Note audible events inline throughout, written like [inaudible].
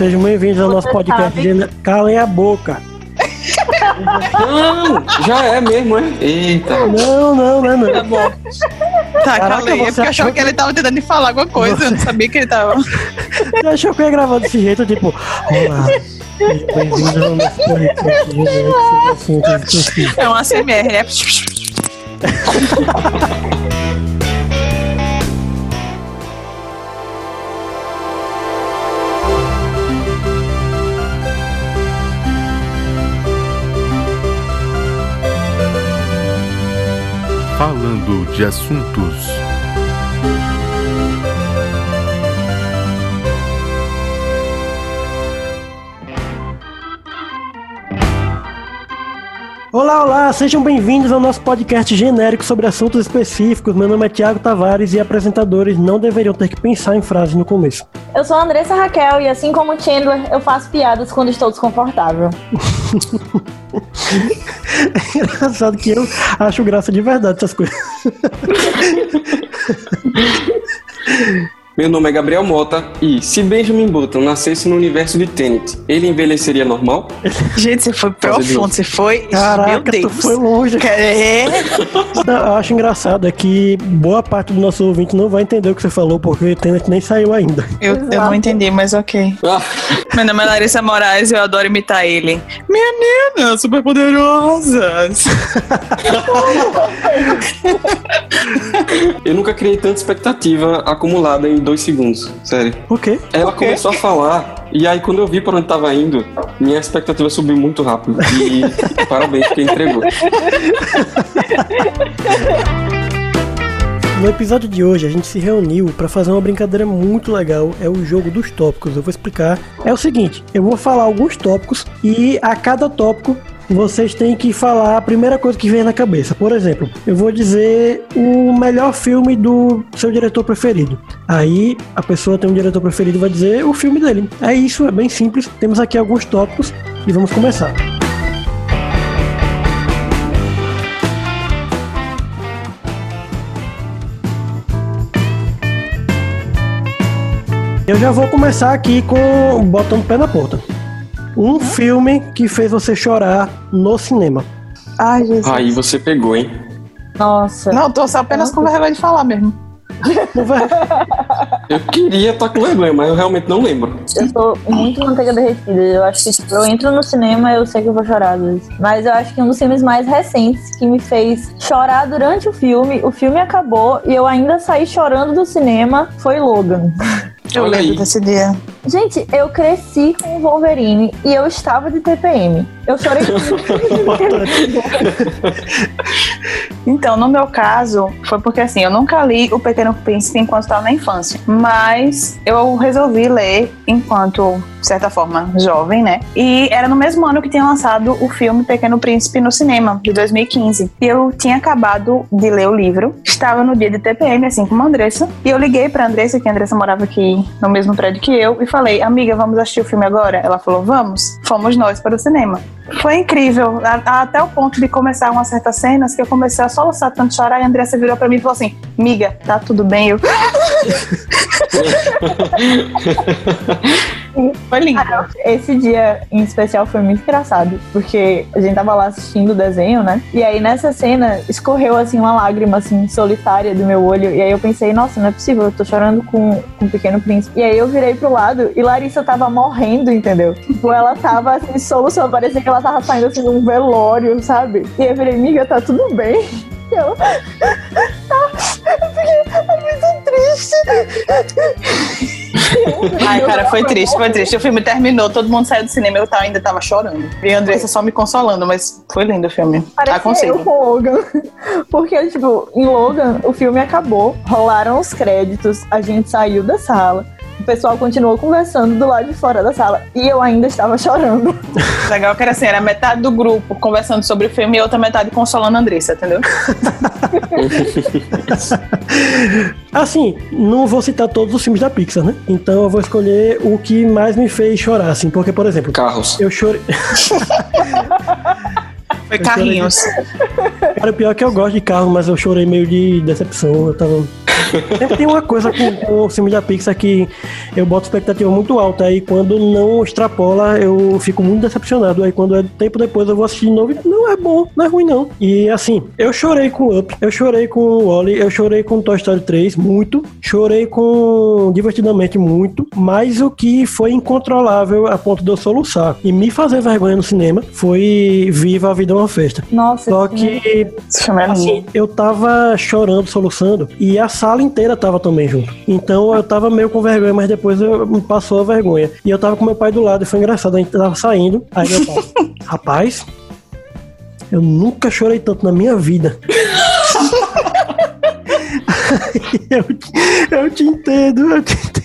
sejam bem-vindos ao nosso podcast. sabe. Calem a boca. Não, já é mesmo, é? Eita. Não, não, não, não. Tá bom. Tá, Caraca, calei. É você porque eu achou que ele tava tentando falar alguma coisa. Eu não sabia que ele tava. Você achou que eu ia gravar desse jeito, tipo, olá, sejam bem-vindos ao nosso podcast. É um ACMR, né? [laughs] [laughs] Falando de assuntos. Olá, olá, sejam bem-vindos ao nosso podcast genérico sobre assuntos específicos. Meu nome é Thiago Tavares e apresentadores não deveriam ter que pensar em frases no começo. Eu sou a Andressa Raquel e assim como o Chandler, eu faço piadas quando estou desconfortável. É [laughs] engraçado que eu acho graça de verdade essas coisas. [laughs] Meu nome é Gabriel Mota e se Benjamin Button nascesse no universo de Tenet, ele envelheceria normal? [laughs] Gente, você foi profundo. Você foi. Meu Caraca, tu Deus. foi longe. É. [laughs] Eu acho engraçado é que boa parte do nosso ouvinte não vai entender o que você falou, porque o Tenet nem saiu ainda. Eu, eu não entendi, mas ok. Ah, Meu nome é Larissa Moraes e eu adoro imitar ele. Meninas superpoderosas. [laughs] eu nunca criei tanta expectativa acumulada em dois segundos, sério. O quê? Ela começou a falar, e aí quando eu vi para onde tava indo, minha expectativa subiu muito rápido. E [laughs] parabéns, porque entregou. [laughs] No episódio de hoje a gente se reuniu para fazer uma brincadeira muito legal, é o jogo dos tópicos. Eu vou explicar. É o seguinte, eu vou falar alguns tópicos e a cada tópico vocês têm que falar a primeira coisa que vem na cabeça. Por exemplo, eu vou dizer o melhor filme do seu diretor preferido. Aí a pessoa tem um diretor preferido vai dizer o filme dele. É isso, é bem simples. Temos aqui alguns tópicos e vamos começar. Eu já vou começar aqui com botando o pé na porta. Um filme que fez você chorar no cinema. Ai, Jesus. Aí você pegou, hein? Nossa. Não, tô só apenas com vergonha de falar mesmo. Não vai- Eu queria estar com vergonha, mas eu realmente não lembro. Eu sou muito manteiga derretida. Eu acho que tipo, eu entro no cinema eu sei que eu vou chorar às vezes. Mas eu acho que um dos filmes mais recentes que me fez chorar durante o filme, o filme acabou e eu ainda saí chorando do cinema, foi Logan. Eu Olha lembro aí. desse dia. Gente, eu cresci com o Wolverine e eu estava de TPM. Eu chorei Então, no meu caso, foi porque assim, eu nunca li O Pequeno Príncipe enquanto estava na infância. Mas eu resolvi ler enquanto, de certa forma, jovem, né? E era no mesmo ano que tinha lançado o filme Pequeno Príncipe no cinema, de 2015. E eu tinha acabado de ler o livro, estava no dia de TPM, assim como a Andressa. E eu liguei pra Andressa, que a Andressa morava aqui no mesmo prédio que eu, e falei, amiga, vamos assistir o filme agora? Ela falou, vamos. Fomos nós para o cinema. Foi incrível, até o ponto de começar umas certas cenas que eu comecei a soluçar tanto chorar e a Andressa virou pra mim e falou assim: Miga, tá tudo bem? Eu. [laughs] Foi lindo. Esse dia em especial foi muito engraçado, porque a gente tava lá assistindo o desenho, né? E aí nessa cena escorreu assim uma lágrima assim solitária do meu olho, e aí eu pensei, nossa, não é possível, eu tô chorando com, com o Pequeno Príncipe. E aí eu virei pro lado e Larissa tava morrendo, entendeu? Tipo, ela tava assim, solução, parecia que ela tava saindo assim de um velório, sabe? E eu virei, amiga, tá tudo bem? E ela, [laughs] tá, eu fiquei é muito triste. [laughs] Ai, cara, foi triste, foi triste. O filme terminou, todo mundo saiu do cinema, eu ainda tava chorando. E a Andressa só me consolando, mas foi lindo o filme. Parecia eu Aconselho. com Logan. [laughs] Porque, tipo, em Logan, o filme acabou, rolaram os créditos, a gente saiu da sala. O pessoal continuou conversando do lado de fora da sala. E eu ainda estava chorando. [laughs] Legal que era assim, era metade do grupo conversando sobre o filme e outra metade consolando a Andressa, entendeu? [laughs] Assim, não vou citar todos os filmes da Pixar, né? Então eu vou escolher o que mais me fez chorar, assim. Porque, por exemplo, Carros. eu chorei. [laughs] Foi carrinhos. Cara, o pior é que eu gosto de carro, mas eu chorei meio de decepção. Eu tava. Sempre tem uma coisa com, com o filme da Pixar que eu boto expectativa muito alta. Aí quando não extrapola, eu fico muito decepcionado. Aí quando é tempo depois eu vou assistir de novo e não é bom, não é ruim não. E assim, eu chorei com Up, eu chorei com o Wally, eu chorei com Toy Story 3 muito, chorei com Divertidamente muito, mas o que foi incontrolável a ponto de eu soluçar e me fazer vergonha no cinema foi Viva a Vida é uma Festa. Nossa, Só que filme é. Assim, eu tava chorando, soluçando, e a sala inteira tava também junto. Então eu tava meio com vergonha, mas depois eu, me passou a vergonha. E eu tava com meu pai do lado, e foi engraçado, a gente tava saindo. Aí meu pai, [laughs] rapaz, eu nunca chorei tanto na minha vida. [laughs] eu, eu te entendo, eu te entendo.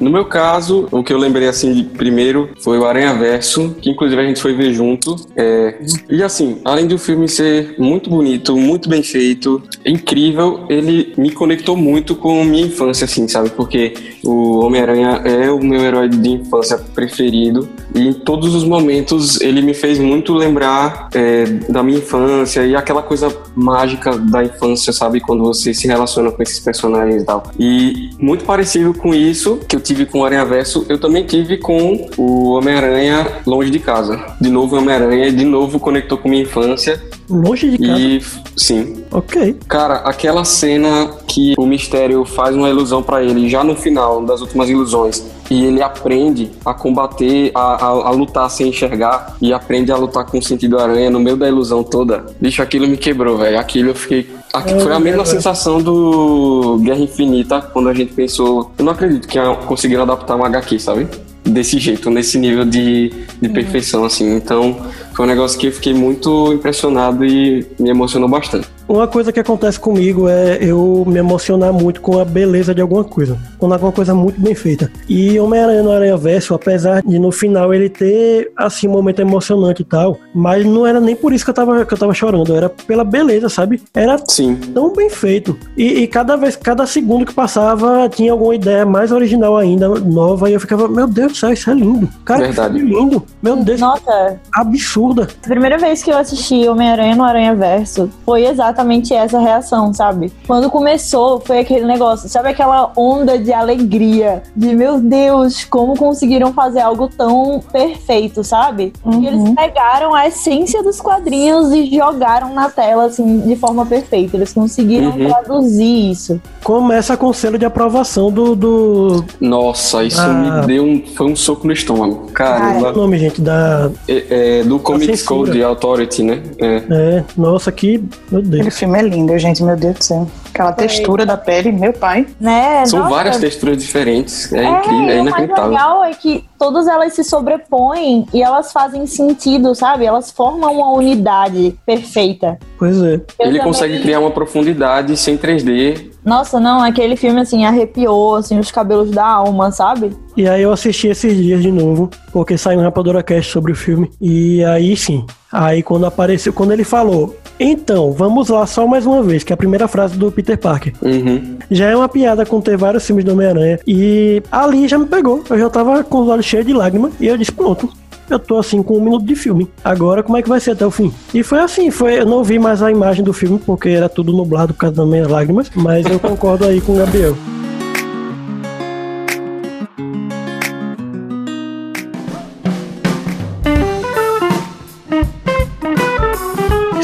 No meu caso, o que eu lembrei assim de primeiro foi o Aranha Verso, que inclusive a gente foi ver junto. É, e assim, além do filme ser muito bonito, muito bem feito, incrível, ele me conectou muito com minha infância, assim, sabe? Porque o Homem-Aranha é o meu herói de infância preferido. E em todos os momentos ele me fez muito lembrar é, da minha infância e aquela coisa mágica da infância, sabe? Quando você se relaciona com esses personagens e tal. E muito parecido com isso que eu tive com o Aranha Verso, eu também tive com o Homem-Aranha Longe de Casa. De novo, Homem-Aranha, de novo conectou com minha infância. Longe de casa. E sim, Ok. Cara, aquela cena que o mistério faz uma ilusão pra ele, já no final das últimas ilusões, e ele aprende a combater, a, a, a lutar sem enxergar, e aprende a lutar com o sentido aranha no meio da ilusão toda. Bicho, aquilo me quebrou, velho. Aquilo eu fiquei. aqui foi a mesma sensação do Guerra Infinita quando a gente pensou. Eu não acredito que conseguiram adaptar uma HQ, sabe? Desse jeito, nesse nível de, de perfeição, assim. Então, foi um negócio que eu fiquei muito impressionado e me emocionou bastante. Uma coisa que acontece comigo é eu me emocionar muito com a beleza de alguma coisa. Quando alguma coisa muito bem feita. E Homem-Aranha no Aranha Verso, apesar de no final ele ter, assim, um momento emocionante e tal, mas não era nem por isso que eu tava, que eu tava chorando, era pela beleza, sabe? Era Sim, tão bem feito. E, e cada vez, cada segundo que passava, tinha alguma ideia mais original ainda, nova, e eu ficava, meu Deus do céu, isso é lindo. Cara, Verdade. que lindo. Meu Deus, Nossa, absurda. a primeira vez que eu assisti Homem-Aranha no Aranha Verso foi exatamente essa reação, sabe? Quando começou, foi aquele negócio, sabe aquela onda de alegria, de meu Deus, como conseguiram fazer algo tão perfeito, sabe? E eles pegaram a essência dos quadrinhos e jogaram na tela, assim, de forma perfeita. Eles conseguiram Uhum. traduzir isso. Começa com o selo de aprovação do. do Nossa, isso Ah. me deu um. Foi um soco no estômago. Caramba. o nome, gente, da. É, é, do Comics. Code Authority, né? É. É, nossa, que. Meu Deus. Aquele filme é lindo, gente, meu Deus do céu. Aquela textura da pele, meu pai. Né? São Nossa, várias texturas diferentes. É, É, incrível, é e o mais inacreditável. legal é que todas elas se sobrepõem e elas fazem sentido, sabe? Elas formam uma unidade perfeita. Pois é. Eu Ele também- consegue criar uma profundidade sem 3D. Nossa, não, aquele filme assim arrepiou assim os cabelos da alma, sabe? E aí eu assisti esses dias de novo, porque saiu um Rapadora Cast sobre o filme. E aí sim. Aí quando apareceu, quando ele falou, então, vamos lá só mais uma vez, que é a primeira frase do Peter Parker. Uhum. Já é uma piada com ter vários filmes do Homem-Aranha. E ali já me pegou. Eu já tava com os olhos cheios de lágrimas. E eu disse, pronto. Eu tô assim com um minuto de filme. Agora como é que vai ser até o fim? E foi assim, foi. Eu não vi mais a imagem do filme, porque era tudo nublado por causa das minhas lágrimas. Mas eu concordo aí com o Gabriel.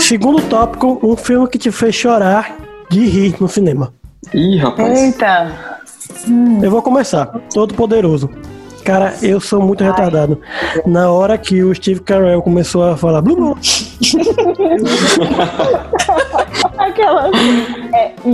Segundo tópico, um filme que te fez chorar de rir no cinema. Ih, rapaz. Eita. Eu vou começar. Todo Poderoso. Cara, eu sou muito retardado. Na hora que o Steve Carell começou a falar [laughs] Aquela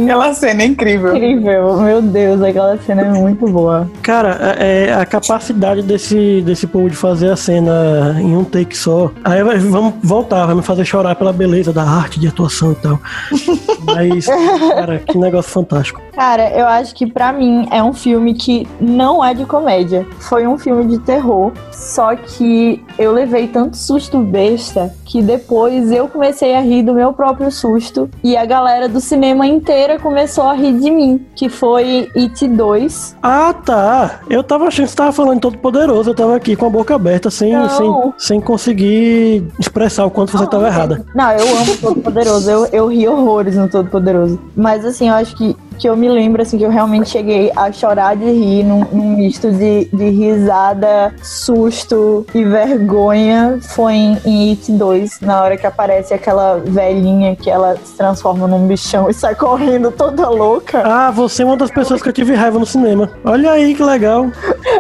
Aquela cena é incrível. incrível, meu Deus, aquela cena é muito boa. cara, é, é a capacidade desse, desse povo de fazer a cena em um take só. Aí vai- vamos voltar, vai me fazer chorar pela beleza da arte de atuação e tal. [laughs] Mas, cara, que negócio fantástico. Cara, eu acho que pra mim é um filme que não é de comédia. Foi um filme de terror. Só que eu levei tanto susto besta que depois eu comecei a rir do meu próprio susto. E a galera do cinema inteira começou a rir de mim. Que foi It 2. Ah, tá. Eu tava achando que você tava falando todo poderoso. Eu tava aqui com a boca aberta, sem, Não. sem, sem conseguir expressar o quanto você tava errada. Não, eu amo o Todo Poderoso. Eu, eu ri horrores no Todo Poderoso. Mas assim, eu acho que que eu me lembro, assim, que eu realmente cheguei a chorar de rir num, num misto de, de risada, susto e vergonha foi em, em It 2, na hora que aparece aquela velhinha que ela se transforma num bichão e sai correndo toda louca. Ah, você é uma das pessoas que eu tive raiva no cinema. Olha aí que legal.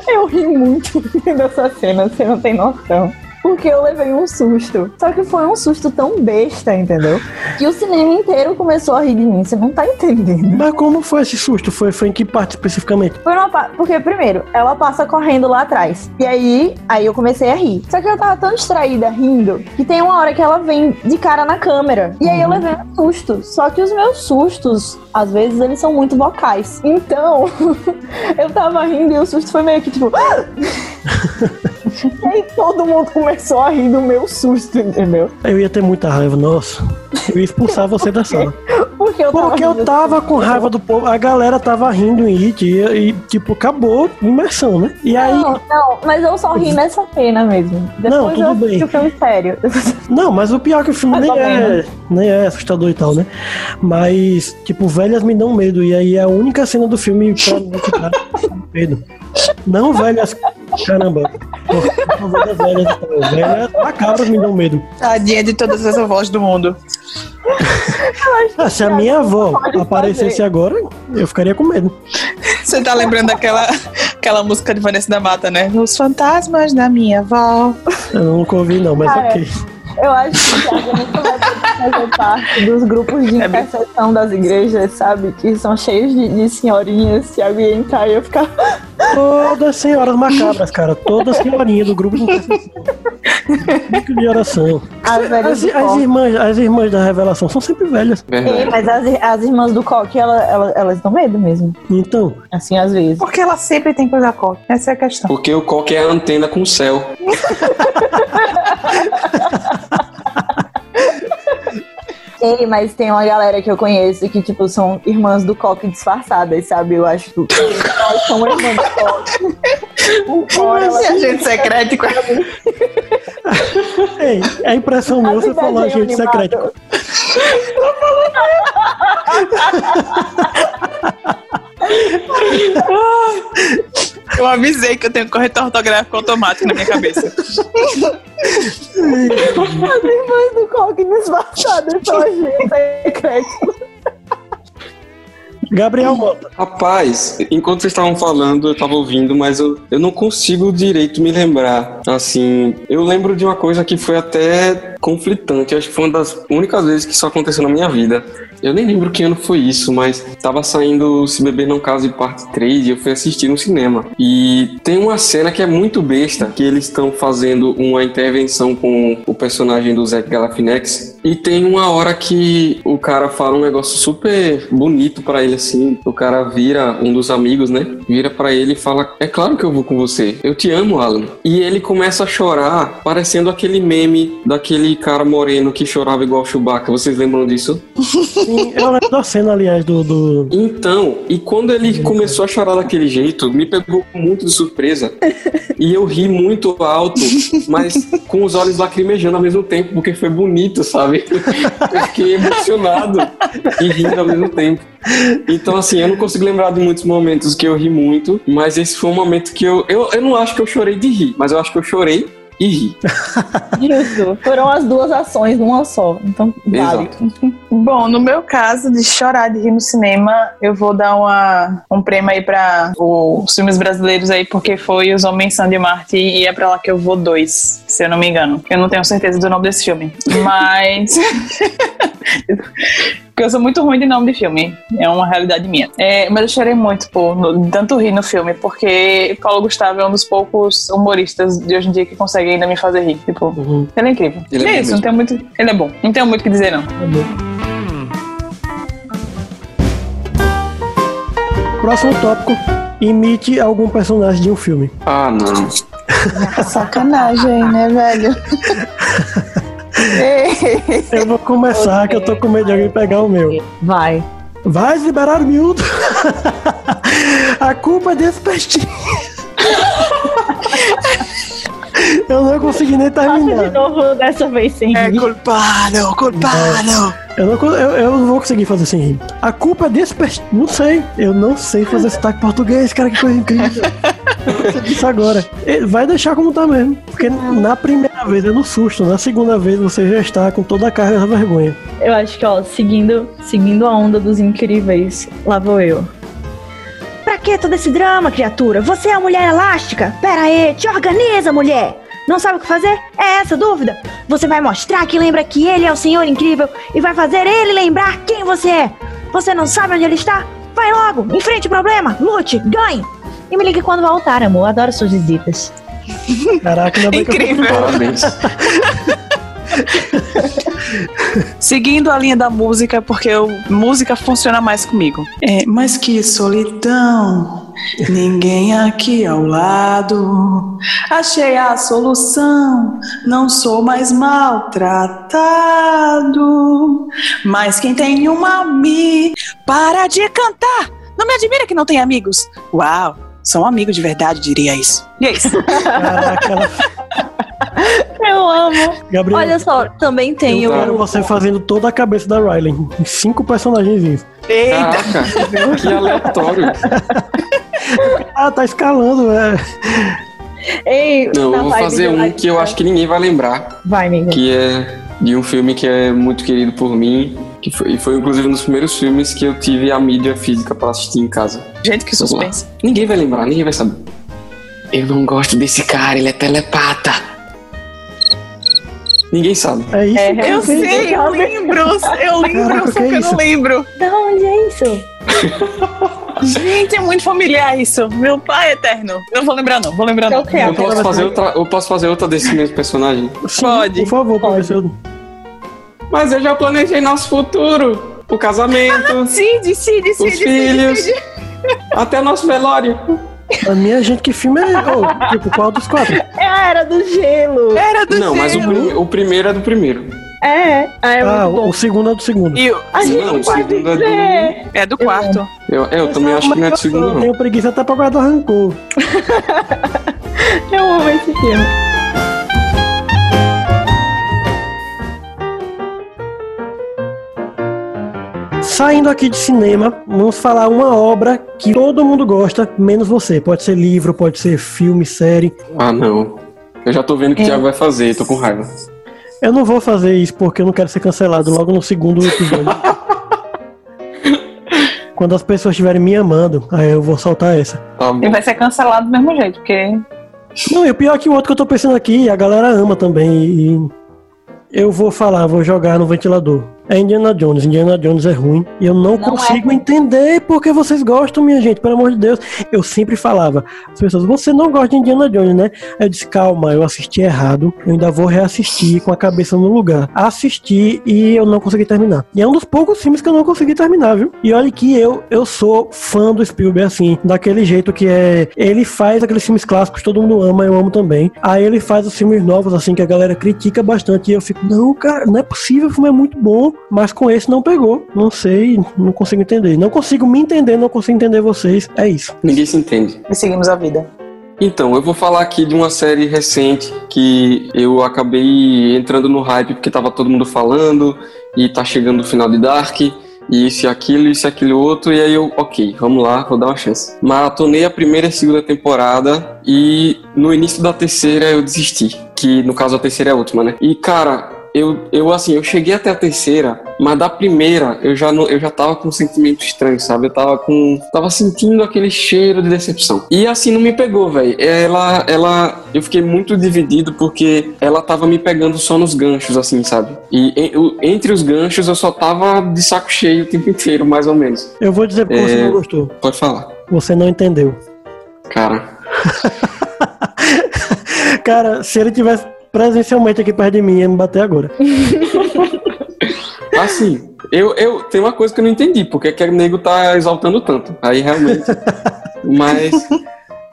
Eu ri muito [laughs] dessa cena, você não tem noção. Porque eu levei um susto. Só que foi um susto tão besta, entendeu? Que o cinema inteiro começou a rir de mim. Você não tá entendendo. Mas como foi esse susto? Foi, foi em que parte especificamente? Foi numa pa- Porque, primeiro, ela passa correndo lá atrás. E aí, aí eu comecei a rir. Só que eu tava tão distraída rindo que tem uma hora que ela vem de cara na câmera. E aí eu levei um susto. Só que os meus sustos, às vezes, eles são muito vocais. Então, [laughs] eu tava rindo e o susto foi meio que tipo. [laughs] [laughs] e aí todo mundo começou a rir do meu susto, entendeu? Eu ia ter muita raiva, nossa. Eu ia expulsar você da sala. [laughs] Porque eu tava Porque eu tava com raiva do povo, a galera tava rindo em It e, e, tipo, acabou a imersão, né? E aí, Não, não, mas eu só ri nessa cena mesmo. Depois Não, tudo eu bem. o filme sério. [laughs] Não, mas o pior é que o filme nem ou é, menos. nem é assustador e tal, né? Mas, tipo, velhas me dão medo. E aí é a única cena do filme pra mim que dá medo. Não velhas. Caramba. Por favor, das velhas e tal. Velhas macabras me dão medo. Tadinha de todas as avós do mundo. Ah, se a minha avó aparecesse fazer. agora, eu ficaria com medo. Você tá lembrando daquela aquela música de Vanessa da Mata, né? Os fantasmas da minha avó. Eu nunca ouvi, não, mas Cara, ok. Eu acho que Thiago nunca vai fazer parte dos grupos de É intercessão das igrejas, sabe? Que são cheios de, de senhorinhas. Thiago ia entrar e ia ficar. Todas senhoras macabras, cara. Todas senhorinhas do grupo de intercessão. Grupo de oração. As As, as coque. irmãs, as irmãs da revelação são sempre velhas. Verdade. mas as, as irmãs do coque, ela, ela, elas dão medo mesmo. Então, Assim, às vezes. Porque ela sempre tem coisa coca. Essa é a questão. Porque o coque é a antena com o céu. [laughs] Ei, mas tem uma galera que eu conheço que, tipo, são irmãs do coque disfarçadas, sabe? Eu acho que elas são irmãs do coque. Elas Esse agente secreto. ei, é impressão minha você falar desenho agente secreto. [laughs] Eu avisei que eu tenho corretor ortográfico automático na minha cabeça. As irmãs do coque disfarçadas são agentes secretos. Gabriel Mota. Rapaz, enquanto vocês estavam falando, eu tava ouvindo, mas eu, eu não consigo direito me lembrar. Assim, eu lembro de uma coisa que foi até conflitante. Acho que foi uma das únicas vezes que isso aconteceu na minha vida. Eu nem lembro que ano foi isso, mas tava saindo Se Beber Não Case parte 3 e eu fui assistir no cinema. E tem uma cena que é muito besta, que eles estão fazendo uma intervenção com o personagem do Zack Galifianakis. E tem uma hora que o cara fala um negócio super bonito pra ele assim. O cara vira um dos amigos, né? Vira pra ele e fala: "É claro que eu vou com você. Eu te amo, Alan". E ele começa a chorar, parecendo aquele meme daquele cara moreno que chorava igual Chewbacca. Vocês lembram disso? Sim, eu lembro da cena, aliás, do. do... Então, e quando ele começou a chorar daquele jeito, me pegou muito de surpresa. E eu ri muito alto, mas com os olhos lacrimejando ao mesmo tempo, porque foi bonito, sabe? [laughs] Eu fiquei emocionado e rindo ao mesmo tempo. Então, assim, eu não consigo lembrar de muitos momentos que eu ri muito, mas esse foi um momento que eu. Eu, eu não acho que eu chorei de rir, mas eu acho que eu chorei e ri. [laughs] Justo. Foram as duas ações numa só. Então, vale. Bom, no meu caso de chorar de rir no cinema, eu vou dar uma, um prêmio aí pra os filmes brasileiros aí, porque foi Os Homens São de Marte e é pra lá que eu vou dois, se eu não me engano. Eu não tenho certeza do nome desse filme, mas. [laughs] Porque eu sou muito ruim de nome de filme. É uma realidade minha. É, mas eu chorei muito, pô, no- tanto rir no filme, porque Paulo Gustavo é um dos poucos humoristas de hoje em dia que consegue ainda me fazer rir. Tipo, Uhum. ele é incrível. Ele é é bom isso, mesmo. não tenho muito. Ele é bom. Não tenho muito o que dizer, não. Próximo tópico: imite algum personagem de um filme. Ah, não. Sacanagem, né, velho? [laughs] [laughs] Eu vou começar, que eu tô com medo de alguém pegar o meu. Vai. Vai liberar o miúdo. [laughs] A culpa é desse pestinho. [laughs] Eu não consegui nem Faça de terminar. novo dessa vez sem É rir. culpado, culpado. Eu não, eu, eu não vou conseguir fazer sem rir. A culpa é desse pers- Não sei. Eu não sei fazer sotaque português, cara, que coisa incrível. Você disse agora. Ele Vai deixar como tá mesmo. Porque na primeira vez é no susto, na segunda vez você já está com toda a carga da vergonha. Eu acho que, ó, seguindo, seguindo a onda dos incríveis, lá vou eu. Pra que todo esse drama, criatura? Você é a mulher elástica? Pera aí, te organiza, mulher! Não sabe o que fazer? É essa a dúvida? Você vai mostrar que lembra que ele é o Senhor Incrível e vai fazer ele lembrar quem você é. Você não sabe onde ele está? Vai logo, enfrente o problema, lute, ganhe! E me ligue quando voltar, amor. Adoro suas visitas. Caraca, ainda bem que eu Incrível. Parabéns. [laughs] Seguindo a linha da música, porque eu, música funciona mais comigo. É, mas que solidão, ninguém aqui ao lado. Achei a solução, não sou mais maltratado. Mas quem tem um amigo, para de cantar. Não me admira que não tem amigos. Uau, sou um amigo de verdade, diria isso. E é isso. Caraca, ela... Eu amo. Gabriel, Olha só, também tem eu o. você fazendo toda a cabeça da Riley. Em cinco personagens. Eita. Caraca, que aleatório. [laughs] Ah, tá escalando, velho. Ei, Não, eu vou fazer um que eu acho que ninguém vai lembrar. Vai, amigo. que é de um filme que é muito querido por mim, que foi, e foi inclusive um dos primeiros filmes que eu tive a mídia física pra assistir em casa. Gente, que suspense. Ninguém vai lembrar, ninguém vai saber. Eu não gosto desse cara, ele é telepata. Ninguém sabe. É isso. É, Eu que- sei, eu lembro, eu lembro, Caraca, só que que eu não lembro. Da onde é isso? Gente, é muito familiar isso. Meu pai eterno. Não vou lembrar, não, vou lembrar, não. Eu. Eu posso fazer outra, eu posso fazer outra desse mesmo personagem. Pode. Por favor, professor. Mas eu já planejei nosso futuro, o casamento, [laughs] Cid, Cid, os Cid, Cid, filhos, até nosso velório. A minha gente, que filme é. Oh, tipo, qual dos quatro? É a Era do Gelo. Era do Não, mas o, gelo. prim- o primeiro é do primeiro. É. Ah, é Ah, muito o, bom. o segundo é do segundo. E o- A gente Não, o segundo é do- dizer. é do quarto. Eu, eu também acho que não é do segundo, Eu não. tenho preguiça até pra guardar rancor. [laughs] Eu amo esse filme. Saindo aqui de cinema, vamos falar uma obra que todo mundo gosta, menos você. Pode ser livro, pode ser filme, série. Ah, não. Eu já tô vendo o que o Thiago vai fazer, tô com raiva. Eu não vou fazer isso porque eu não quero ser cancelado logo no segundo episódio. [laughs] Quando as pessoas estiverem me amando, aí eu vou soltar essa. Tá. Ele vai ser cancelado do mesmo jeito, porque. Não, e o pior é que o outro que eu tô pensando aqui, a galera ama também. E eu vou falar, vou jogar no ventilador. É Indiana Jones. Indiana Jones é ruim. E eu não, Não consigo entender porque vocês gostam, minha gente. Pelo amor de Deus. Eu sempre falava, as pessoas, você não gosta de Indiana Jones, né? Aí eu disse, calma, eu assisti errado. Eu ainda vou reassistir com a cabeça no lugar. Assisti e eu não consegui terminar. E é um dos poucos filmes que eu não consegui terminar, viu? E olha que eu, eu sou fã do Spielberg, assim, daquele jeito que é. Ele faz aqueles filmes clássicos, todo mundo ama, eu amo também. Aí ele faz os filmes novos, assim, que a galera critica bastante. E eu fico, não, cara, não é possível, o filme é muito bom. Mas com esse não pegou. Não sei, não consigo entender. Não consigo me entender, não consigo entender vocês. É isso. Ninguém se entende. E seguimos a vida. Então, eu vou falar aqui de uma série recente que eu acabei entrando no hype porque tava todo mundo falando e tá chegando o final de Dark e isso e aquilo, isso e aquilo outro, e aí eu, ok, vamos lá, vou dar uma chance. Maratonei a primeira e segunda temporada e no início da terceira eu desisti, que no caso a terceira é a última, né? E cara, eu, eu assim, eu cheguei até a terceira, mas da primeira eu já não, eu já tava com um sentimento estranho, sabe? Eu tava com tava sentindo aquele cheiro de decepção. E assim não me pegou, velho. Ela ela eu fiquei muito dividido porque ela tava me pegando só nos ganchos assim, sabe? E o- entre os ganchos eu só tava de saco cheio o tempo inteiro, mais ou menos. Eu vou dizer porque É. você não gostou. Pode falar. Você não entendeu. Cara, [laughs] Cara, se ele tivesse presencialmente aqui perto de mim, ia me bater agora. [laughs] assim, eu, eu tem uma coisa que eu não entendi, porque que o nego tá exaltando tanto. Aí realmente. [laughs] Mas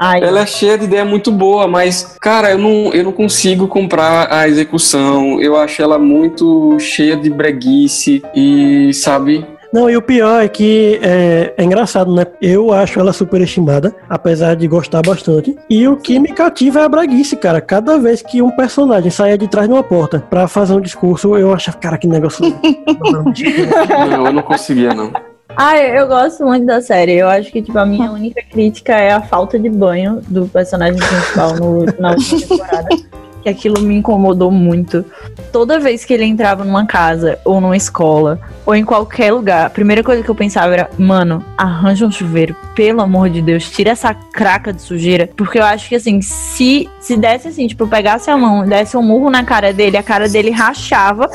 Ai, Ela é cheia de ideia muito boa, mas, cara, eu não, eu não consigo comprar a execução. Eu acho ela muito cheia de breguice e, sabe? Não, e o pior é que é, é engraçado, né? Eu acho ela superestimada, apesar de gostar bastante. E o que me cativa é a braguice, cara. Cada vez que um personagem saia de trás de uma porta pra fazer um discurso, eu acho, cara, que negócio. [laughs] Não, eu não conseguia, não. Ah, eu gosto muito da série. Eu acho que, tipo, a minha única crítica é a falta de banho do personagem principal no, na última temporada. [laughs] Que aquilo me incomodou muito. Toda vez que ele entrava numa casa, ou numa escola, ou em qualquer lugar, a primeira coisa que eu pensava era, mano, arranja um chuveiro, pelo amor de Deus, tira essa craca de sujeira. Porque eu acho que assim, se, se desse assim, tipo, pegasse a mão e desse um murro na cara dele, a cara dele rachava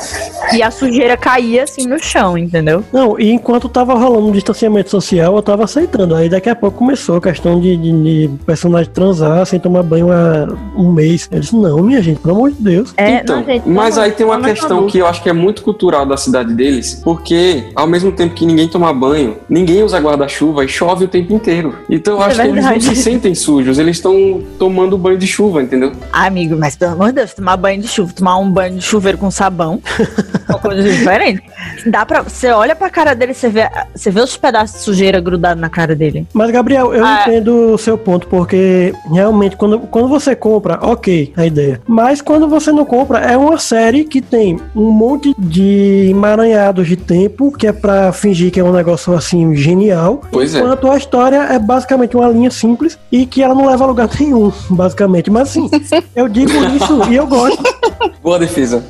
e a sujeira caía assim no chão, entendeu? Não, e enquanto tava rolando um distanciamento social, eu tava aceitando. Aí daqui a pouco começou a questão de, de, de personagem transar sem tomar banho há um mês. Eu disse, não, minha gente, pelo amor de Deus. É, então, não, gente, mas aí tem uma é questão que eu acho que é muito cultural da cidade deles, porque ao mesmo tempo que ninguém toma banho, ninguém usa guarda-chuva e chove o tempo inteiro. Então eu É acho que eles não se sentem sujos, eles estão tomando banho de chuva, entendeu? Ah, amigo, mas pelo amor de Deus, tomar banho de chuva, tomar um banho de chuveiro com sabão, [laughs] são coisas diferentes. Dá pra. Você olha pra cara dele, você vê, você vê os pedaços de sujeira grudados na cara dele. Mas, Gabriel, eu Ah, é. entendo o seu ponto, porque realmente, quando, quando você compra, ok, a ideia. Mas quando você não compra, é uma série que tem um monte de emaranhados de tempo, que é pra fingir que é um negócio assim genial. Pois é. Enquanto a história é basicamente uma linha simples e que ela não leva a lugar [laughs] nenhum, basicamente. Mas assim, [laughs] eu digo isso e eu gosto. [laughs] Boa defesa.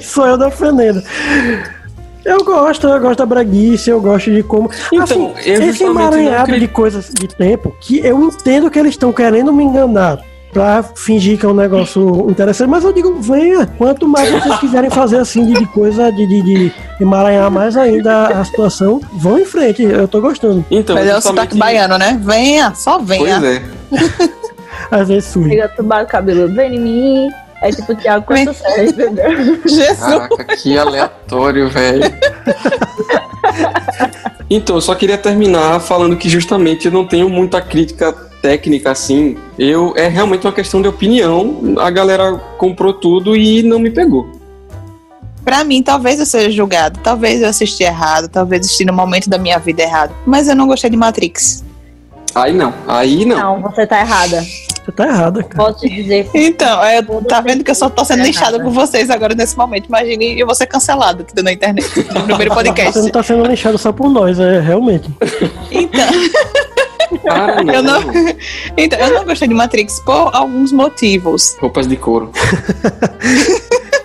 Sou eu defendendo. Eu gosto, eu gosto da braguice, eu gosto de como. Então, assim, esse emaranhado acredito. de coisas de tempo que eu entendo que eles estão querendo me enganar. Pra fingir que é um negócio interessante, mas eu digo, venha. Quanto mais vocês quiserem fazer assim de, de coisa, de, de, de emaranhar mais ainda a situação, vão em frente. Eu tô gostando. Então, Mas é o justamente- sotaque baiano, né? Venha, só venha. Pois é. [laughs] Às vezes surge. Chega tubar o cabelo, vem em mim. É tipo o Thiago com Vem. essa série, entendeu? [laughs] Jesus. Caraca, que aleatório, velho. [laughs] Então, eu só queria terminar falando que justamente eu não tenho muita crítica técnica assim. Eu é realmente uma questão de opinião. A galera comprou tudo e não me pegou. Pra mim, talvez eu seja julgado, talvez eu assisti errado, talvez assisti no momento da minha vida errado. Mas eu não gostei de Matrix. Aí não, aí não. Não, você tá errada. Você tá errada, cara. Posso te dizer. Então, é, tá vendo que eu só tô sendo É lixada nada. por vocês agora nesse momento. Imagine eu vou ser cancelado aqui na internet, no primeiro Você podcast. não tá sendo lixado só por nós, é realmente. Então, [laughs] Cara, não. Eu não- [laughs] então, eu não gostei de Matrix por alguns motivos. Roupas de couro. [laughs]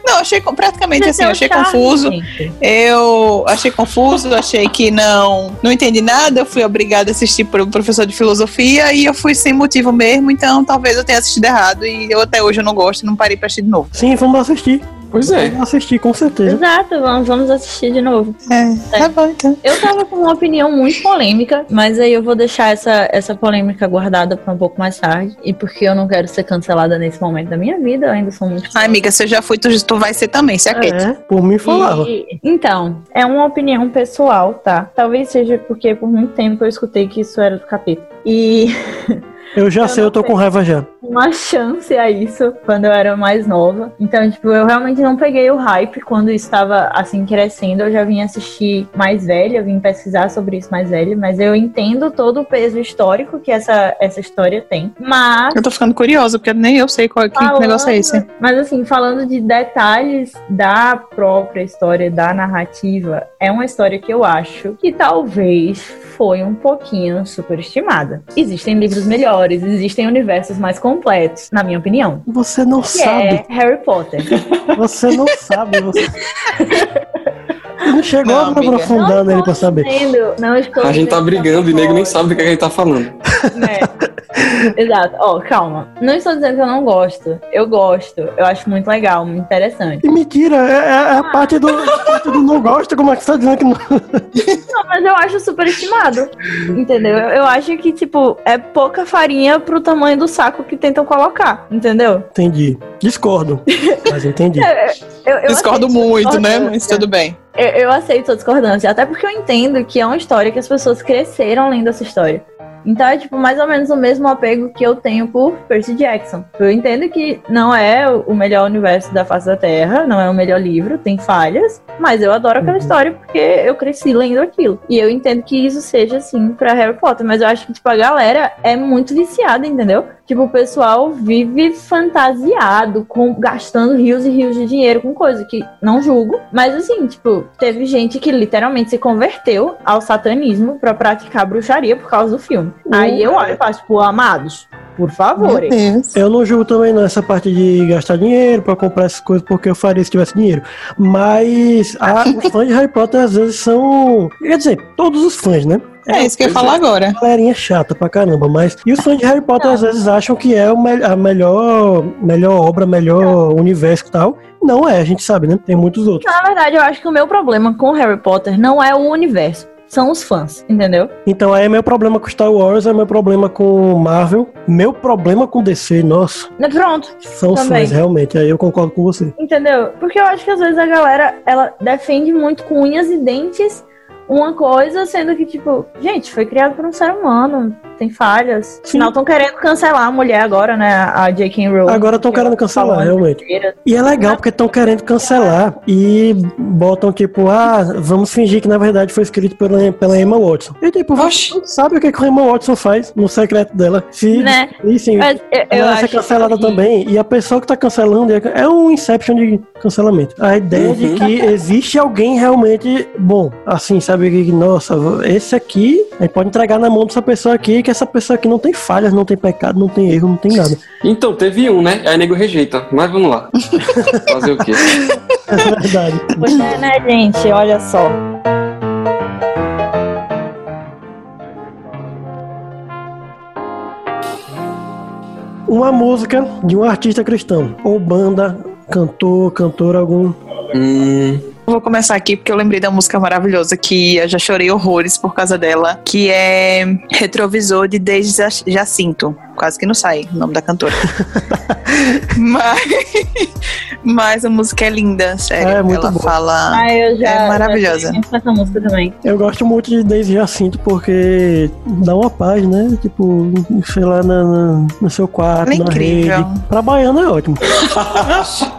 Não, achei praticamente Esse assim, o achei charme, confuso. gente. Eu achei confuso, achei que não não entendi nada. Eu fui obrigada a assistir por um professor de filosofia e eu fui sem motivo mesmo. Então talvez eu tenha assistido errado e eu até hoje eu não gosto e não parei pra assistir de novo. Sim, vamos assistir. Pois é. Vamos assistir, com certeza. Exato, vamos, vamos assistir de novo. É, tá bom então. Eu tava com uma opinião muito polêmica, mas aí eu vou deixar essa, essa polêmica guardada pra um pouco mais tarde. E porque eu não quero ser cancelada nesse momento da minha vida, eu ainda sou muito. Ai, amiga, você já foi, tu, tu vai ser também, se aquiete. É, por mim falava. E- então, é uma opinião pessoal, tá? Talvez seja porque por muito tempo eu escutei que isso era do capeta. E [laughs] Eu já Eu sei, eu tô com raiva já. uma chance a isso quando eu era mais nova. Então, tipo, eu realmente não peguei o hype quando isso estava assim crescendo. Eu já vim assistir mais velha, eu vim pesquisar sobre isso mais velha, mas eu entendo todo o peso histórico que essa, essa história tem. Mas Eu tô ficando curiosa, porque nem eu sei qual que Falando- negócio é esse. Mas assim, falando de detalhes da própria história, da narrativa, é uma história que eu acho que talvez foi um pouquinho superestimada. Existem livros melhores, existem universos mais completos, na minha opinião. Você não Que sabe. é Harry Potter. Você não [laughs] sabe. Você, não chegou Não, a me amiga. aprofundar nele pra saber. não estou A gente tá brigando e eu nego nem sabe do que, é que a gente tá falando. Né? Exato. Ó, calma. Não estou dizendo que eu não gosto. Eu gosto. Eu acho muito legal, muito interessante. E mentira, é, é a parte do, parte do não gosta, como é que você tá dizendo que não. Não, mas eu acho superestimado. Entendeu? Eu eu acho que, tipo, é pouca farinha pro tamanho do saco que tentam colocar. Entendeu? Entendi. Discordo. Mas entendi. [laughs] Eu, eu Discordo muito, né? Mas tudo bem. Eu, eu aceito a discordância. Até porque eu entendo que é uma história que as pessoas cresceram lendo essa história. Então é tipo mais ou menos o mesmo apego que eu tenho por Percy Jackson. Eu entendo que não é o melhor universo da face da Terra, não é o melhor livro, tem falhas, mas eu adoro aquela história porque eu cresci lendo aquilo. E eu entendo que isso seja assim pra Harry Potter, mas eu acho que tipo a galera é muito viciada, entendeu? Tipo, o pessoal vive fantasiado, com, gastando rios e rios de dinheiro com coisa que não julgo. Mas assim, tipo, teve gente que literalmente se converteu ao satanismo pra praticar bruxaria por causa do filme. Aí eu olho e faço, tipo, amados, por favor. Eu não julgo também não essa parte de gastar dinheiro pra comprar essas coisas, porque eu faria se tivesse dinheiro. Mas a- [laughs] os fãs de Harry Potter às vezes são. Quer dizer, todos os fãs, né? É isso que eu ia falar é. agora. galerinha chata pra caramba, mas. E os fãs de Harry Potter às vezes acham que é a melhor, melhor obra, melhor universo e tal. Não é, a gente sabe, né? Tem muitos outros. Na verdade, eu acho que o meu problema com Harry Potter não é o universo, são os fãs, entendeu? Então aí é meu problema com Star Wars, é meu problema com Marvel. Meu problema com DC, nossa, Pronto, são os fãs, realmente. Aí eu concordo com você. Entendeu? Porque eu acho que às vezes a galera, ela defende muito com unhas e dentes uma coisa, sendo que, tipo, gente, foi criado por um ser humano, tem falhas. Sim. Afinal, estão querendo cancelar a mulher agora, né? A J.K. Rowling. Agora estão querendo cancelar, realmente. E é legal porque estão querendo cancelar e botam tipo, ah, vamos fingir que na verdade foi escrito pela, pela Emma Watson. E tipo, Oxi. você sabe o que, que a Emma Watson faz no secreto dela? Se, Né? E sim, Mas eu, ela vai acho ser cancelada que- também. E a pessoa que tá cancelando é- é um inception de cancelamento. A ideia de Uhum. que existe alguém realmente bom. Assim, sabe? Que, nossa, esse aqui, a gente pode entregar na mão dessa pessoa aqui, que essa pessoa aqui não tem falhas, não tem pecado, não tem erro, não tem nada. Então, teve um, né? Aí nego rejeita. Mas vamos lá. [laughs] Fazer o quê? É verdade. Pois é, né, gente? Olha só. Uma música de um artista cristão. Ou banda, cantor, cantor algum. Hum, Vou começar aqui porque eu lembrei da música maravilhosa que eu já chorei horrores por causa dela, que é Retrovisor de Desde Jacinto. Quase que não sai o nome da cantora. [laughs] mas, mas a música é linda, sério. É, muito Ela boa. fala. Ah, eu já. É maravilhosa. muito essa música também. Eu gosto muito de Daisy Jacinto porque dá uma paz, né? Tipo, sei lá, na, na- no seu quarto, É na incrível. rede. Pra baiano é ótimo. [laughs]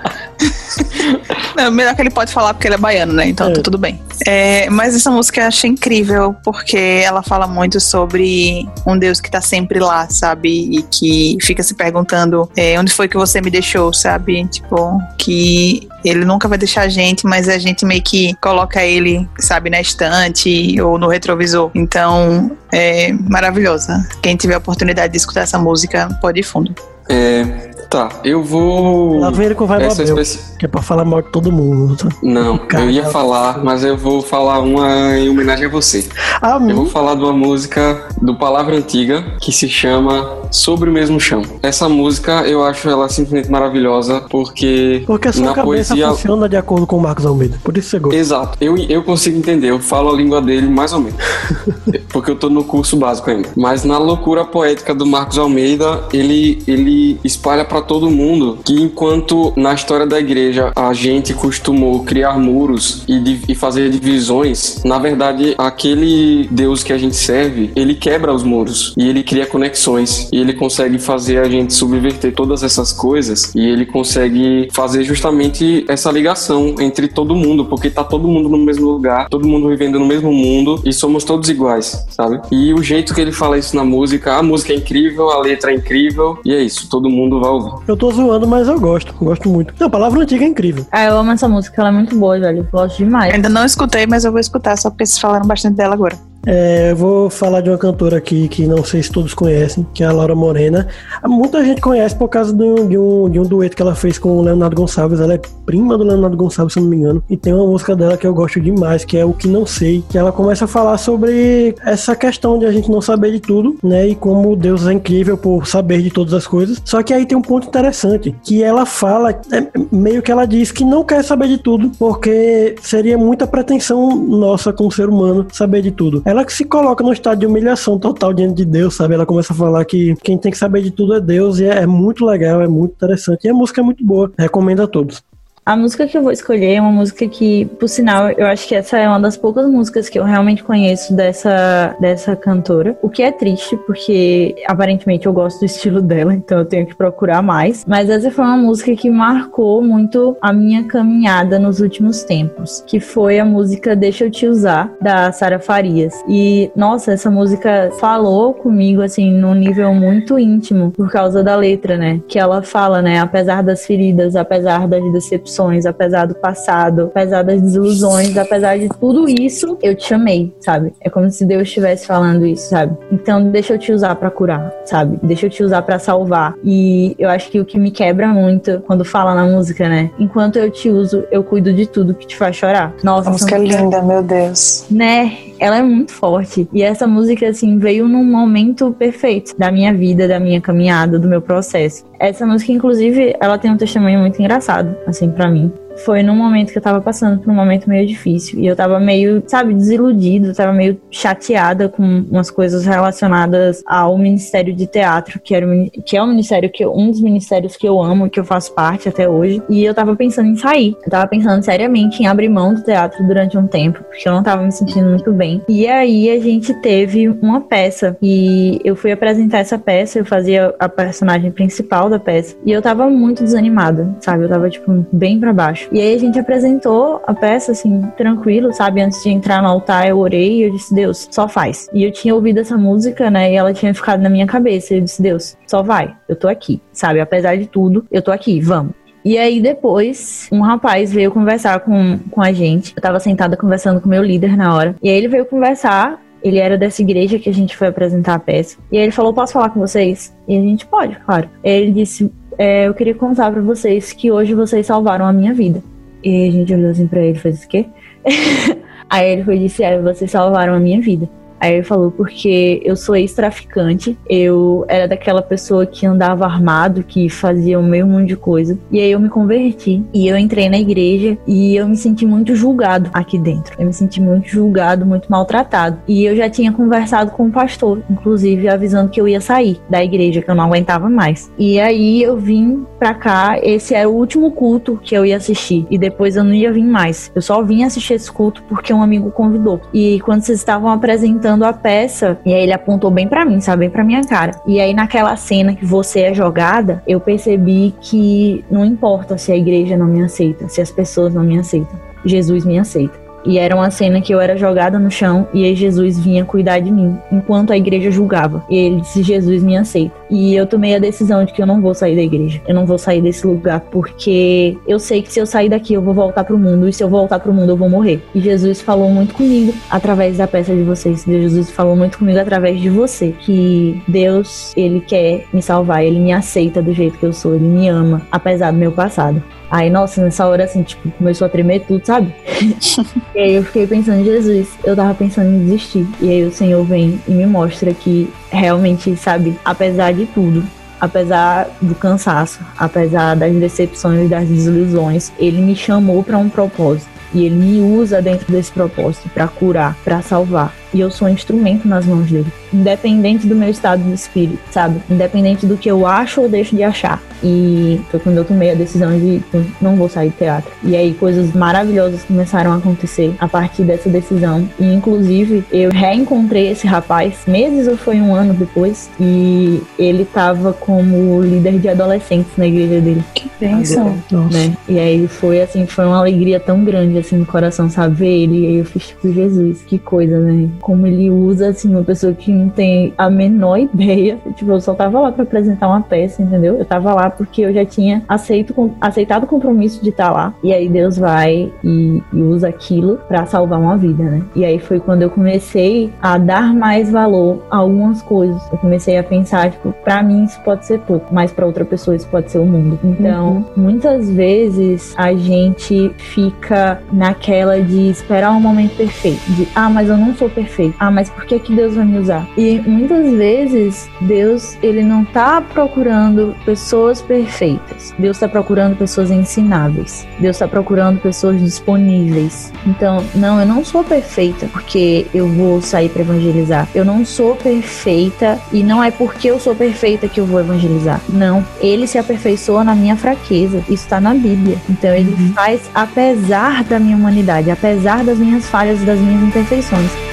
[laughs] Não, melhor que ele pode falar porque ele é baiano, né? Então É. tá tudo bem. É, mas essa música eu achei incrível porque ela fala muito sobre um Deus que tá sempre lá, sabe? E que fica se perguntando é, onde foi que você me deixou, sabe? Tipo, que ele nunca vai deixar a gente, mas a gente meio que coloca ele, sabe, na estante ou no retrovisor. Então, é maravilhosa. Quem tiver a oportunidade de escutar essa música, pode ir fundo. é, tá, eu vou. Lá vem ele com vai Essa Babel, que é pra falar mal de todo mundo. tá? Não, eu ia falar, mas eu vou falar uma em homenagem a você. A Eu vou mim, falar de uma música do Palavra Antiga que se chama Sobre o Mesmo Chão. Essa música eu acho ela simplesmente maravilhosa porque porque a sua na cabeça poesia funciona de acordo com o Marcos Almeida. Por isso você gosta. Exato, eu, eu consigo entender, eu falo a língua dele mais ou menos. [laughs] Porque eu tô no curso básico ainda. Mas na loucura poética do Marcos Almeida, ele, ele espalha pra todo mundo que enquanto na história da igreja a gente costumou criar muros e, e fazer divisões, na verdade, aquele Deus que a gente serve, ele quebra os muros e ele cria conexões e ele consegue fazer a gente subverter todas essas coisas e ele consegue fazer justamente essa ligação entre todo mundo, porque tá todo mundo no mesmo lugar, todo mundo vivendo no mesmo mundo e somos todos iguais, sabe? E o jeito que ele fala isso na música, a música é incrível, a letra é incrível e é isso, todo mundo vai ouvir. Eu tô zoando, mas eu gosto. Gosto muito. Não, a palavra antiga é incrível. Ah, eu amo essa música, ela é muito boa, velho. Gosto demais. Ainda não escutei, mas eu vou escutar, só porque vocês falaram bastante dela agora. É, eu vou falar de uma cantora aqui que não sei se todos conhecem, que é a Laura Morena. Muita gente conhece por causa do- de, um, de um dueto que ela fez com o Leonardo Gonçalves. Ela é prima do Leonardo Gonçalves, se eu não me engano. E tem uma música dela que eu gosto demais, que é O Que Não Sei. Que ela começa a falar sobre essa questão de a gente não saber de tudo, né? E como Deus é incrível por saber de todas as coisas. Só que aí tem um ponto interessante, que ela fala, é, meio que ela diz que não quer saber de tudo, porque seria muita pretensão nossa como ser humano saber de tudo. Ela que se coloca num estado de humilhação total diante de Deus, sabe? Ela começa a falar que quem tem que saber de tudo é Deus, e é, é muito legal, é muito interessante. E a música é muito boa, recomendo a todos. A música que eu vou escolher é uma música que, por sinal, eu acho que essa é uma das poucas músicas que eu realmente conheço dessa, dessa cantora. O que é triste, porque aparentemente eu gosto do estilo dela, então eu tenho que procurar mais. Mas essa foi uma música que marcou muito a minha caminhada nos últimos tempos, que foi a música Deixa Eu Te Usar, da Sara Farias. E, nossa, essa música falou comigo, assim, num nível muito íntimo, por causa da letra, né? Que ela fala, né? Apesar das feridas, apesar das decepções, apesar do passado, apesar das desilusões, apesar de tudo isso, eu te amei, sabe? É como se Deus estivesse falando isso, sabe? Então, deixa eu te usar para curar, sabe? Deixa eu te usar para salvar. E eu acho que o que me quebra muito quando fala na música, né? Enquanto eu te uso, eu cuido de tudo que te faz chorar. Nossa, A música é linda, meu Deus. né? Ela é muito forte. E essa música, assim, veio num momento perfeito da minha vida, da minha caminhada, do meu processo. Essa música, inclusive, ela tem um testemunho muito engraçado, assim, pra mim. Foi num momento que eu tava passando por um momento meio difícil. E eu tava meio, sabe, desiludido, tava meio chateada com umas coisas relacionadas ao Ministério de Teatro, que, era, o que é um ministério que eu- um dos ministérios que eu amo que eu faço parte até hoje. E eu tava pensando em sair. Eu tava pensando seriamente em abrir mão do teatro durante um tempo, porque eu não tava me sentindo muito bem. E aí a gente teve uma peça e eu fui apresentar essa peça, eu fazia a personagem principal da peça. E eu tava muito desanimada, sabe? Eu tava, tipo, bem pra baixo. E aí a gente apresentou a peça, assim, tranquilo, sabe? Antes de entrar no altar, eu orei e eu disse, Deus, só faz. E eu tinha ouvido essa música, né? E ela tinha ficado na minha cabeça. Eu disse, Deus, só vai. Eu tô aqui, sabe? Apesar de tudo, eu tô aqui, vamos. E aí depois, um rapaz veio conversar com, com a gente. Eu tava sentada conversando com meu líder na hora. E aí ele veio conversar. Ele era dessa igreja que a gente foi apresentar a peça. E aí ele falou: Posso falar com vocês? E a gente pode, claro. Ele disse: é, Eu queria contar pra vocês que hoje vocês salvaram a minha vida. E a gente olhou assim pra ele e fez o quê? [laughs] aí ele foi e disse: É, vocês salvaram a minha vida. Aí ele falou, porque eu sou ex-traficante, eu era daquela pessoa que andava armado, que fazia o meio mundo de coisa. E aí eu me converti e eu entrei na igreja e eu me senti muito julgado aqui dentro. Eu me senti muito julgado, muito maltratado. E eu já tinha conversado com o pastor, inclusive avisando que eu ia sair da igreja, que eu não aguentava mais. E aí eu vim pra cá, esse era o último culto que eu ia assistir. E depois eu não ia vir mais. Eu só vim assistir esse culto porque um amigo convidou. E quando vocês estavam apresentando a peça, e aí ele apontou bem pra mim, sabe? Bem pra minha cara. E aí naquela cena que você é jogada, eu percebi que não importa se a igreja não me aceita, se as pessoas não me aceitam. Jesus me aceita. E era uma cena que eu era jogada no chão e aí Jesus vinha cuidar de mim, enquanto a igreja julgava. E ele disse: Jesus me aceita. E eu tomei a decisão de que eu não vou sair da igreja. Eu não vou sair desse lugar porque eu sei que se eu sair daqui eu vou voltar pro mundo e se eu voltar pro mundo eu vou morrer. E Jesus falou muito comigo através da peça de vocês. Jesus falou muito comigo através de você que Deus, ele quer me salvar, ele me aceita do jeito que eu sou, ele me ama, apesar do meu passado. Aí, nossa, nessa hora, assim, tipo, começou a tremer tudo, sabe? [laughs] e aí eu fiquei pensando, Jesus, eu tava pensando em desistir. E aí o Senhor vem e me mostra que realmente, sabe, apesar de tudo, apesar do cansaço, apesar das decepções, das desilusões, ele me chamou para um propósito. E ele me usa dentro desse propósito para curar, para salvar. E eu sou um instrumento nas mãos dele. Independente do meu estado de espírito, sabe? Independente do que eu acho ou deixo de achar. E foi quando eu tomei a decisão de não vou sair do teatro. E aí coisas maravilhosas começaram a acontecer a partir dessa decisão. E inclusive eu reencontrei esse rapaz meses ou foi um ano depois. E ele tava como líder de adolescentes na igreja dele Que bênção. Nossa. né? E aí foi assim, foi uma alegria tão grande assim no coração, sabe? Ver ele. E aí eu fiz tipo, Jesus, que coisa, né? Como ele usa, assim, uma pessoa que não tem a menor [laughs] ideia. Tipo, eu só tava lá pra apresentar uma peça, entendeu? Eu tava lá porque eu já tinha aceito, aceitado o compromisso de estar lá. E aí Deus vai e, e usa aquilo pra salvar uma vida, né? E aí foi quando eu comecei a dar mais valor a algumas coisas. Eu comecei a pensar, tipo, pra mim isso pode ser pouco, mas pra outra pessoa isso pode ser o mundo. Então, muitas vezes a gente fica naquela de esperar um momento perfeito, de ah, mas eu não sou perfeito perfeito. Ah, mas por que que Deus vai me usar? E muitas vezes Deus, ele não tá procurando pessoas perfeitas. Deus está procurando pessoas ensináveis. Deus está procurando pessoas disponíveis. Então, não, eu não sou perfeita porque eu vou sair para evangelizar. Eu não sou perfeita e não é porque eu sou perfeita que eu vou evangelizar. Não, ele se aperfeiçoa na minha fraqueza. Isso está na Bíblia. Então, ele faz apesar da minha humanidade, apesar das minhas falhas e das minhas imperfeições.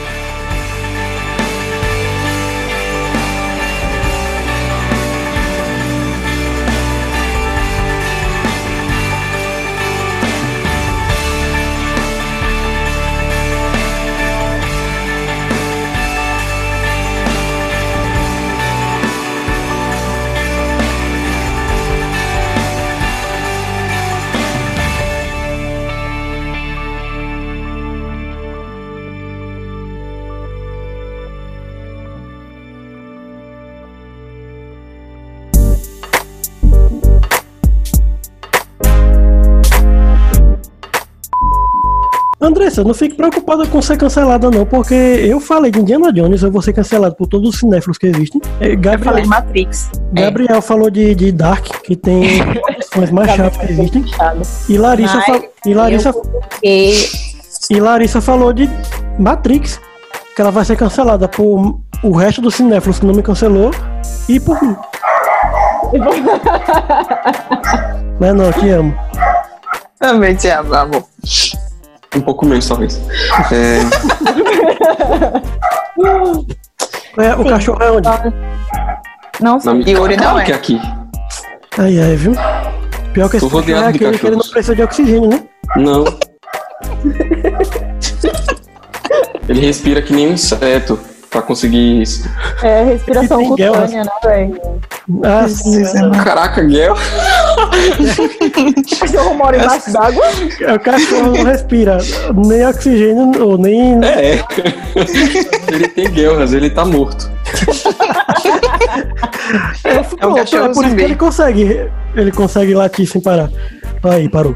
Não fique preocupada com ser cancelada, não, porque eu falei de Indiana Jones, eu vou ser cancelado por todos os cinéfilos que existem. É, Eu Gabriel, falei Matrix. Gabriel falou de, de Dark, que tem as mais chatas que existem. E Larissa, Mas e, Larissa, E e Larissa falou de Matrix, que ela vai ser cancelada por o resto dos cinéfilos que não me cancelou e por mim. Mas [laughs] não, te amo. Também te amo, amor. Um pouco menos, talvez. É, [laughs] É, o cachorro é onde? não sei. minha- Yuri não é. que é aqui. Ai, ai, viu? Pior que esse Tô cachorro é aquele que ele não precisa de oxigênio, né? Não. Ele respira que nem um inseto pra conseguir isso. É respiração cutânea, né, velho? Ah, sim. Caraca, Gel. O cachorro mora embaixo d'água? É, O cachorro não respira nem oxigênio ou nem. É. ele tem guerras, ele tá morto. É, um pronto, cachorro é por isso que ele consegue. Ele consegue latir sem parar. Aí, parou.